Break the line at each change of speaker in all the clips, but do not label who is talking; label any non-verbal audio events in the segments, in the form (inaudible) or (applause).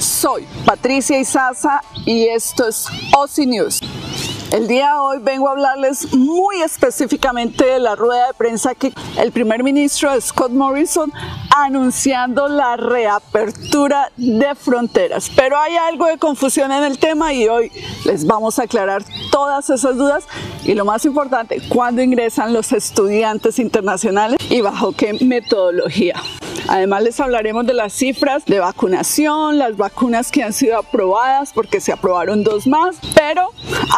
Soy Patricia Izaza y esto es OSI News. El día de hoy vengo a hablarles muy específicamente de la rueda de prensa que el primer ministro Scott Morrison anunciando la reapertura de fronteras. Pero hay algo de confusión en el tema y hoy les vamos a aclarar todas esas dudas y lo más importante, cuándo ingresan los estudiantes internacionales y bajo qué metodología. Además les hablaremos de las cifras de vacunación, las vacunas que han sido aprobadas porque se aprobaron dos más, pero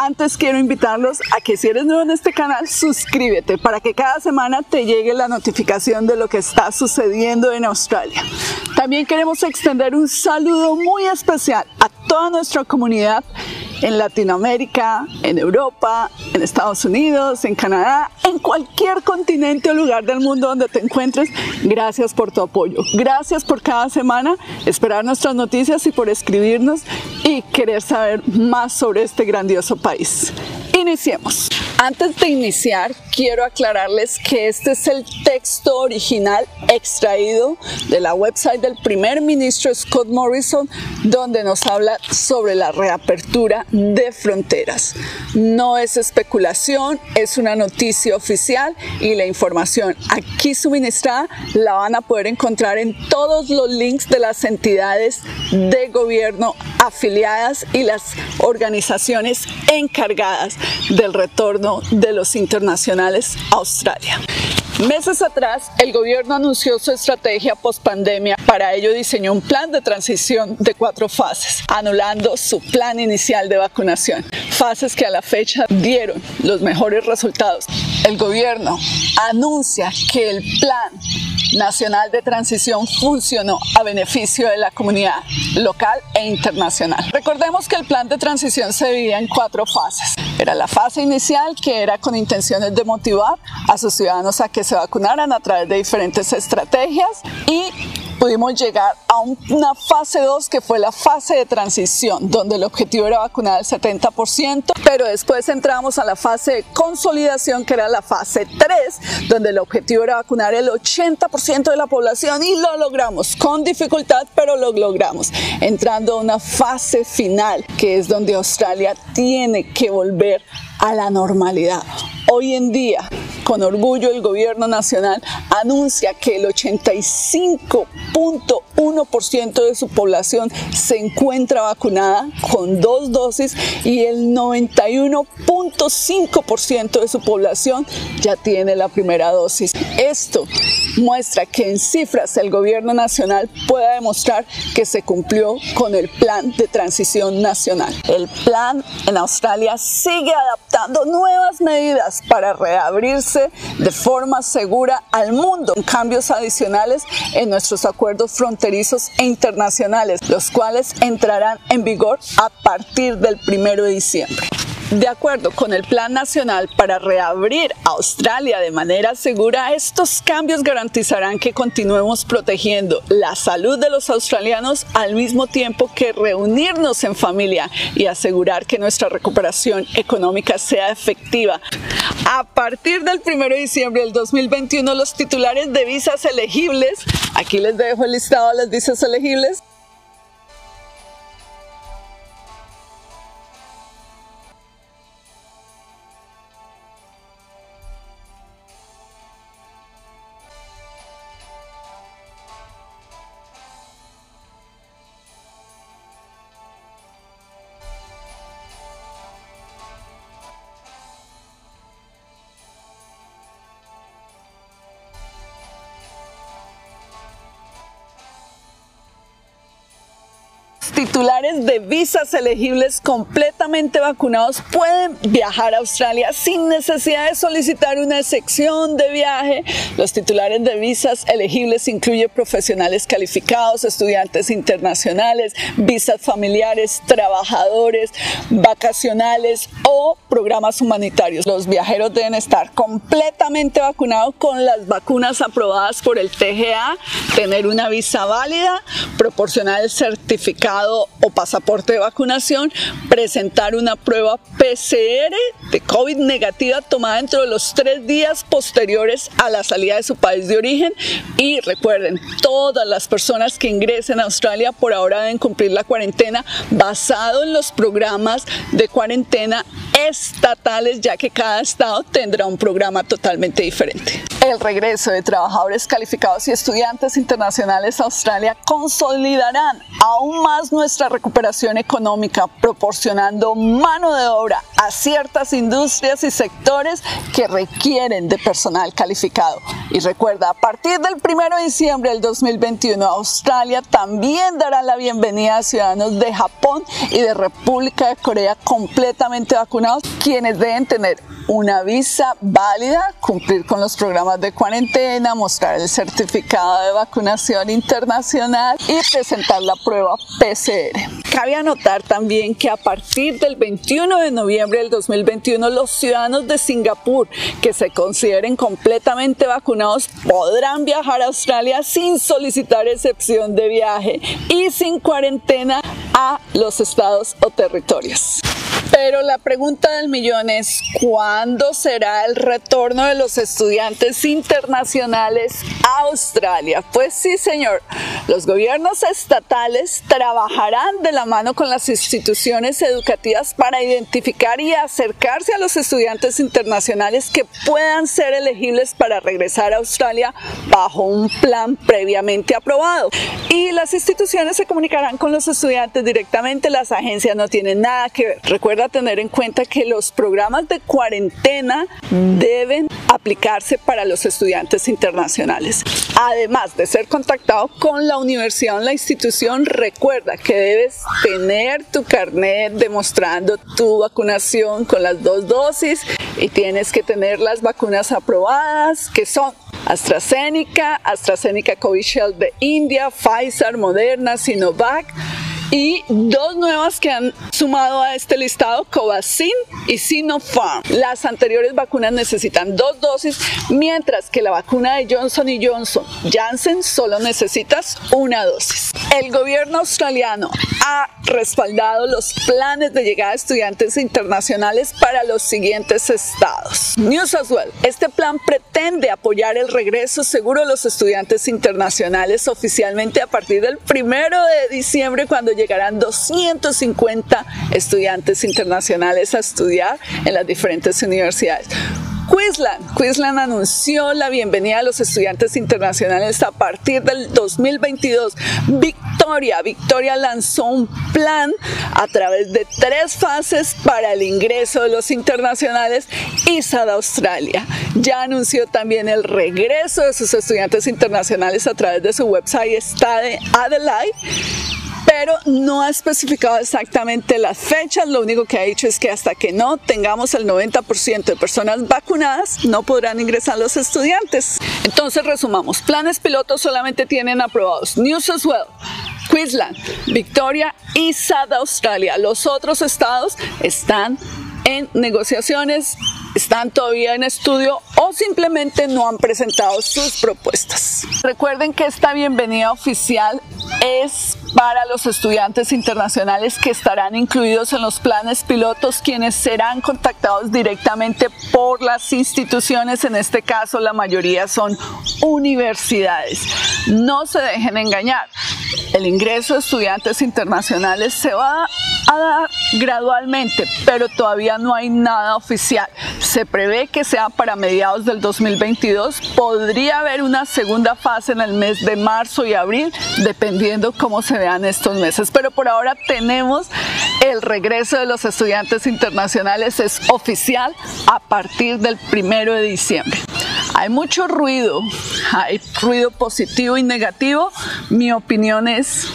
antes quiero invitarlos a que si eres nuevo en este canal, suscríbete para que cada semana te llegue la notificación de lo que está sucediendo en Australia. También queremos extender un saludo muy especial a toda nuestra comunidad en Latinoamérica, en Europa, en Estados Unidos, en Canadá, en cualquier continente o lugar del mundo donde te encuentres. Gracias por tu apoyo. Gracias por cada semana esperar nuestras noticias y por escribirnos y querer saber más sobre este grandioso país. Iniciemos. Antes de iniciar, quiero aclararles que este es el texto original extraído de la website del primer ministro Scott Morrison, donde nos habla sobre la reapertura de fronteras. No es especulación, es una noticia oficial y la información aquí suministrada la van a poder encontrar en todos los links de las entidades de gobierno afiliadas y las organizaciones encargadas del retorno de los internacionales a Australia. Meses atrás, el gobierno anunció su estrategia post-pandemia. Para ello diseñó un plan de transición de cuatro fases, anulando su plan inicial de vacunación. Fases que a la fecha dieron los mejores resultados. El gobierno anuncia que el plan nacional de transición funcionó a beneficio de la comunidad local e internacional. Recordemos que el plan de transición se dividía en cuatro fases. Era la fase inicial que era con intenciones de motivar a sus ciudadanos a que se vacunaran a través de diferentes estrategias y pudimos llegar a una fase 2 que fue la fase de transición, donde el objetivo era vacunar al 70%, pero después entramos a la fase de consolidación, que era la fase 3, donde el objetivo era vacunar el 80% de la población y lo logramos, con dificultad, pero lo logramos, entrando a una fase final, que es donde Australia tiene que volver a la normalidad. Hoy en día, con orgullo, el gobierno nacional anuncia que el 85.1% de su población se encuentra vacunada con dos dosis y el 91.5% de su población ya tiene la primera dosis. Esto muestra que en cifras el gobierno nacional puede demostrar que se cumplió con el plan de transición nacional. El plan en Australia sigue adaptando nuevas medidas para reabrirse de forma segura al mundo, con cambios adicionales en nuestros acuerdos fronterizos e internacionales, los cuales entrarán en vigor a partir del 1 de diciembre. De acuerdo con el Plan Nacional para reabrir Australia de manera segura, estos cambios garantizarán que continuemos protegiendo la salud de los australianos al mismo tiempo que reunirnos en familia y asegurar que nuestra recuperación económica sea efectiva. A partir del 1 de diciembre del 2021, los titulares de visas elegibles, aquí les dejo el listado de las visas elegibles, titulares de visas elegibles completamente vacunados pueden viajar a Australia sin necesidad de solicitar una sección de viaje. Los titulares de visas elegibles incluyen profesionales calificados, estudiantes internacionales, visas familiares, trabajadores, vacacionales o programas humanitarios. Los viajeros deben estar completamente vacunados con las vacunas aprobadas por el TGA, tener una visa válida, proporcionar el certificado o pasaporte de vacunación, presentar una prueba PCR de COVID negativa tomada dentro de los tres días posteriores a la salida de su país de origen y recuerden, todas las personas que ingresen a Australia por ahora deben cumplir la cuarentena basado en los programas de cuarentena estatales ya que cada estado tendrá un programa totalmente diferente. El regreso de trabajadores calificados y estudiantes internacionales a Australia consolidarán aún más nuestra recuperación económica, proporcionando mano de obra a ciertas industrias y sectores que requieren de personal calificado. Y recuerda, a partir del 1 de diciembre del 2021, Australia también dará la bienvenida a ciudadanos de Japón y de República de Corea completamente vacunados, quienes deben tener una visa válida, cumplir con los programas de cuarentena, mostrar el certificado de vacunación internacional y presentar la prueba PCR. Cabe anotar también que a partir del 21 de noviembre del 2021 los ciudadanos de Singapur que se consideren completamente vacunados podrán viajar a Australia sin solicitar excepción de viaje y sin cuarentena a los estados o territorios. Pero la pregunta del millón es, ¿cuándo será el retorno de los estudiantes internacionales a Australia? Pues sí, señor, los gobiernos estatales trabajarán de la mano con las instituciones educativas para identificar y acercarse a los estudiantes internacionales que puedan ser elegibles para regresar a Australia bajo un plan previamente aprobado. Y las instituciones se comunicarán con los estudiantes directamente, las agencias no tienen nada que ver. Recuerda tener en cuenta que los programas de cuarentena deben aplicarse para los estudiantes internacionales. Además de ser contactado con la universidad o la institución, recuerda que debes tener tu carnet demostrando tu vacunación con las dos dosis y tienes que tener las vacunas aprobadas que son AstraZeneca, AstraZeneca Covishield de India, Pfizer, Moderna, Sinovac y dos nuevas que han sumado a este listado, Covaxin y Sinopharm. Las anteriores vacunas necesitan dos dosis, mientras que la vacuna de Johnson Johnson Janssen solo necesitas una dosis. El gobierno australiano ha respaldado los planes de llegada de estudiantes internacionales para los siguientes estados. New South Wales. Este plan pretende apoyar el regreso seguro de los estudiantes internacionales oficialmente a partir del primero de diciembre cuando llegarán 250 estudiantes internacionales a estudiar en las diferentes universidades. Queensland. Anunció la bienvenida a los estudiantes internacionales a partir del 2022. Victoria. Victoria lanzó un plan a través de tres fases para el ingreso de los internacionales ISA de Australia. Ya anunció también el regreso de sus estudiantes internacionales a través de su website Stade Adelaide pero no ha especificado exactamente las fechas. Lo único que ha dicho es que hasta que no tengamos el 90% de personas vacunadas, no podrán ingresar los estudiantes. Entonces, resumamos: planes pilotos solamente tienen aprobados New South Wales, Queensland, Victoria y South Australia. Los otros estados están en negociaciones, están todavía en estudio o simplemente no han presentado sus propuestas. Recuerden que esta bienvenida oficial es para los estudiantes internacionales que estarán incluidos en los planes pilotos, quienes serán contactados directamente por las instituciones, en este caso la mayoría son universidades. No se dejen engañar, el ingreso de estudiantes internacionales se va a dar gradualmente, pero todavía no hay nada oficial. Se prevé que sea para mediados del 2022. Podría haber una segunda fase en el mes de marzo y abril, dependiendo cómo se vean estos meses. Pero por ahora tenemos el regreso de los estudiantes internacionales, es oficial a partir del primero de diciembre. Hay mucho ruido, hay ruido positivo y negativo. Mi opinión es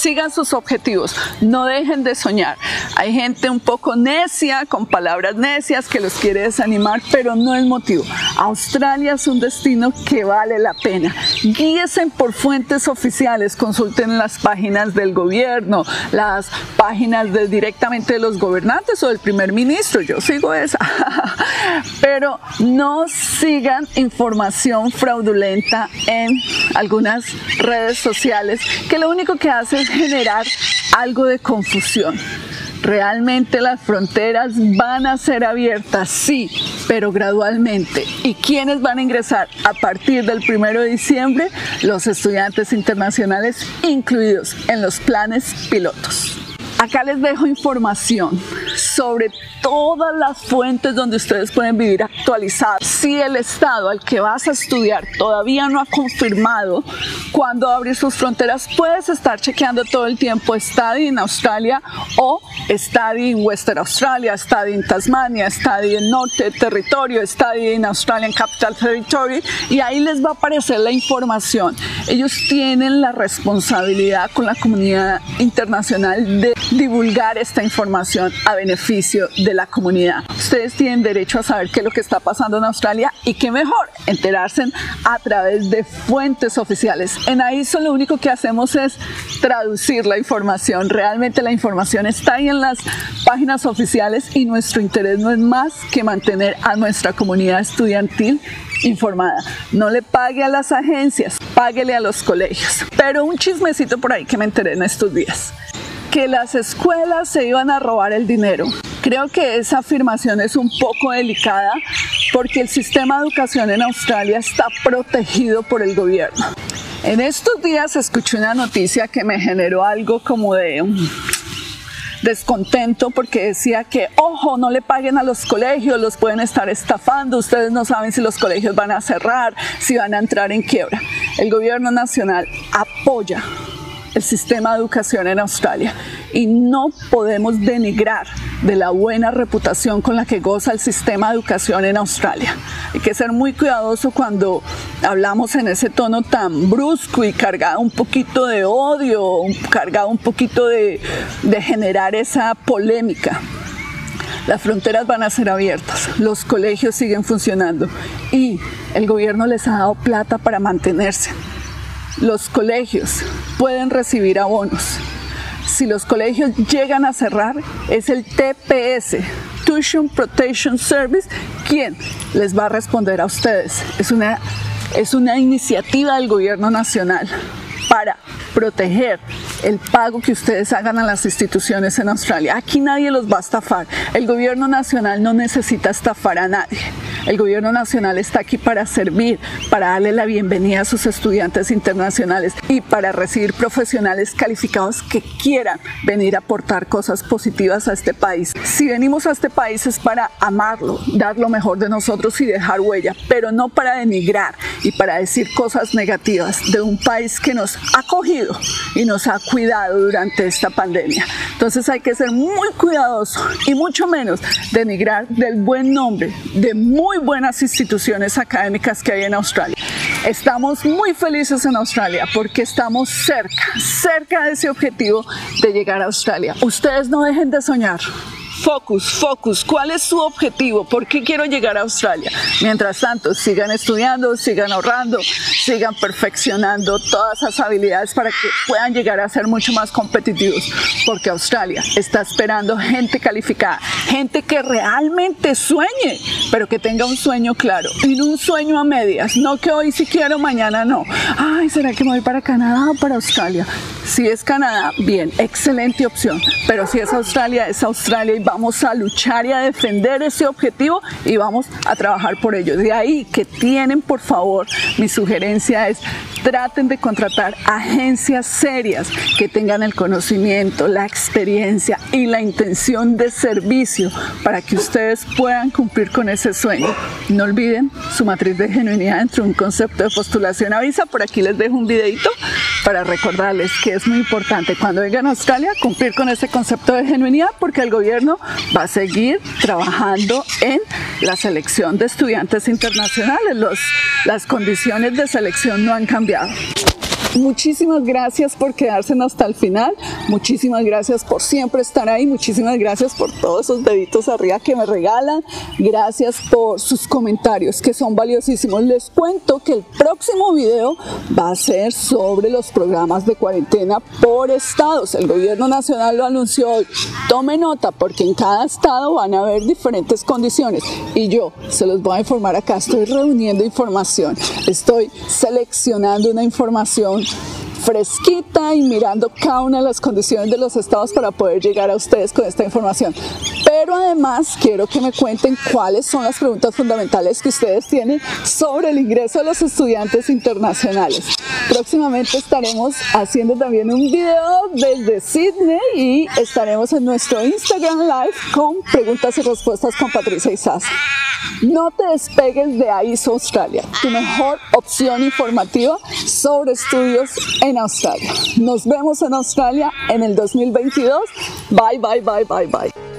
sigan sus objetivos, no dejen de soñar. Hay gente un poco necia, con palabras necias, que los quiere desanimar, pero no es motivo. Australia es un destino que vale la pena. Guíesen por fuentes oficiales, consulten las páginas del gobierno, las páginas de, directamente de los gobernantes o del primer ministro, yo sigo esa. (laughs) pero no sigan información fraudulenta en algunas redes sociales que lo único que hace es generar algo de confusión. Realmente las fronteras van a ser abiertas, sí, pero gradualmente. ¿Y quiénes van a ingresar a partir del 1 de diciembre? Los estudiantes internacionales incluidos en los planes pilotos. Acá les dejo información sobre todas las fuentes donde ustedes pueden vivir actualizados. Si el estado al que vas a estudiar todavía no ha confirmado cuándo abrir sus fronteras, puedes estar chequeando todo el tiempo Study en Australia o Study en Western Australia, Study en Tasmania, Study en Norte Territorio, Study en Australian Capital Territory y ahí les va a aparecer la información. Ellos tienen la responsabilidad con la comunidad internacional de divulgar esta información a beneficio de la comunidad. Ustedes tienen derecho a saber qué es lo que está pasando en Australia y qué mejor, enterarse a través de fuentes oficiales. En AISO lo único que hacemos es traducir la información. Realmente la información está ahí en las páginas oficiales y nuestro interés no es más que mantener a nuestra comunidad estudiantil informada. No le pague a las agencias, páguele a los colegios. Pero un chismecito por ahí que me enteré en estos días que las escuelas se iban a robar el dinero. Creo que esa afirmación es un poco delicada porque el sistema de educación en Australia está protegido por el gobierno. En estos días escuché una noticia que me generó algo como de descontento porque decía que, ojo, no le paguen a los colegios, los pueden estar estafando, ustedes no saben si los colegios van a cerrar, si van a entrar en quiebra. El gobierno nacional apoya el sistema de educación en Australia y no podemos denigrar de la buena reputación con la que goza el sistema de educación en Australia. Hay que ser muy cuidadoso cuando hablamos en ese tono tan brusco y cargado un poquito de odio, cargado un poquito de, de generar esa polémica. Las fronteras van a ser abiertas, los colegios siguen funcionando y el gobierno les ha dado plata para mantenerse los colegios pueden recibir abonos. Si los colegios llegan a cerrar, es el TPS, Tuition Protection Service, quien les va a responder a ustedes. Es una, es una iniciativa del gobierno nacional para proteger el pago que ustedes hagan a las instituciones en Australia. Aquí nadie los va a estafar. El gobierno nacional no necesita estafar a nadie. El gobierno nacional está aquí para servir, para darle la bienvenida a sus estudiantes internacionales y para recibir profesionales calificados que quieran venir a aportar cosas positivas a este país. Si venimos a este país es para amarlo, dar lo mejor de nosotros y dejar huella, pero no para denigrar y para decir cosas negativas de un país que nos ha acogido y nos ha cuidado durante esta pandemia. Entonces hay que ser muy cuidadoso y mucho menos denigrar del buen nombre de muy buenas instituciones académicas que hay en Australia. Estamos muy felices en Australia porque estamos cerca, cerca de ese objetivo de llegar a Australia. Ustedes no dejen de soñar. Focus, focus. ¿Cuál es su objetivo? ¿Por qué quiero llegar a Australia? Mientras tanto, sigan estudiando, sigan ahorrando, sigan perfeccionando todas esas habilidades para que puedan llegar a ser mucho más competitivos. Porque Australia está esperando gente calificada, gente que realmente sueñe, pero que tenga un sueño claro y no un sueño a medias. No que hoy sí quiero, mañana no. Ay, ¿será que me voy para Canadá o para Australia? Si es Canadá, bien, excelente opción. Pero si es Australia, es Australia y vamos a luchar y a defender ese objetivo y vamos a trabajar por ello. De ahí que tienen, por favor, mi sugerencia es traten de contratar agencias serias que tengan el conocimiento, la experiencia y la intención de servicio para que ustedes puedan cumplir con ese sueño. No olviden su matriz de genuinidad dentro de un concepto de postulación avisa. Por aquí les dejo un videito para recordarles que es muy importante cuando vengan a Australia cumplir con ese concepto de genuinidad porque el gobierno va a seguir trabajando en la selección de estudiantes internacionales. Los, las condiciones de selección no han cambiado. Muchísimas gracias por quedarse hasta el final. Muchísimas gracias por siempre estar ahí. Muchísimas gracias por todos esos deditos arriba que me regalan. Gracias por sus comentarios que son valiosísimos. Les cuento que el próximo video va a ser sobre los programas de cuarentena por estados. El gobierno nacional lo anunció hoy. Tome nota porque en cada estado van a haber diferentes condiciones y yo se los voy a informar acá. Estoy reuniendo información. Estoy seleccionando una información fresquita y mirando cada una de las condiciones de los estados para poder llegar a ustedes con esta información. Pero además quiero que me cuenten cuáles son las preguntas fundamentales que ustedes tienen sobre el ingreso de los estudiantes internacionales. Próximamente estaremos haciendo también un video desde Sydney y estaremos en nuestro Instagram Live con preguntas y respuestas con Patricia Isaza. No te despegues de AISO Australia, tu mejor opción informativa sobre estudios en Australia. Nos vemos en Australia en el 2022. Bye, bye, bye, bye, bye.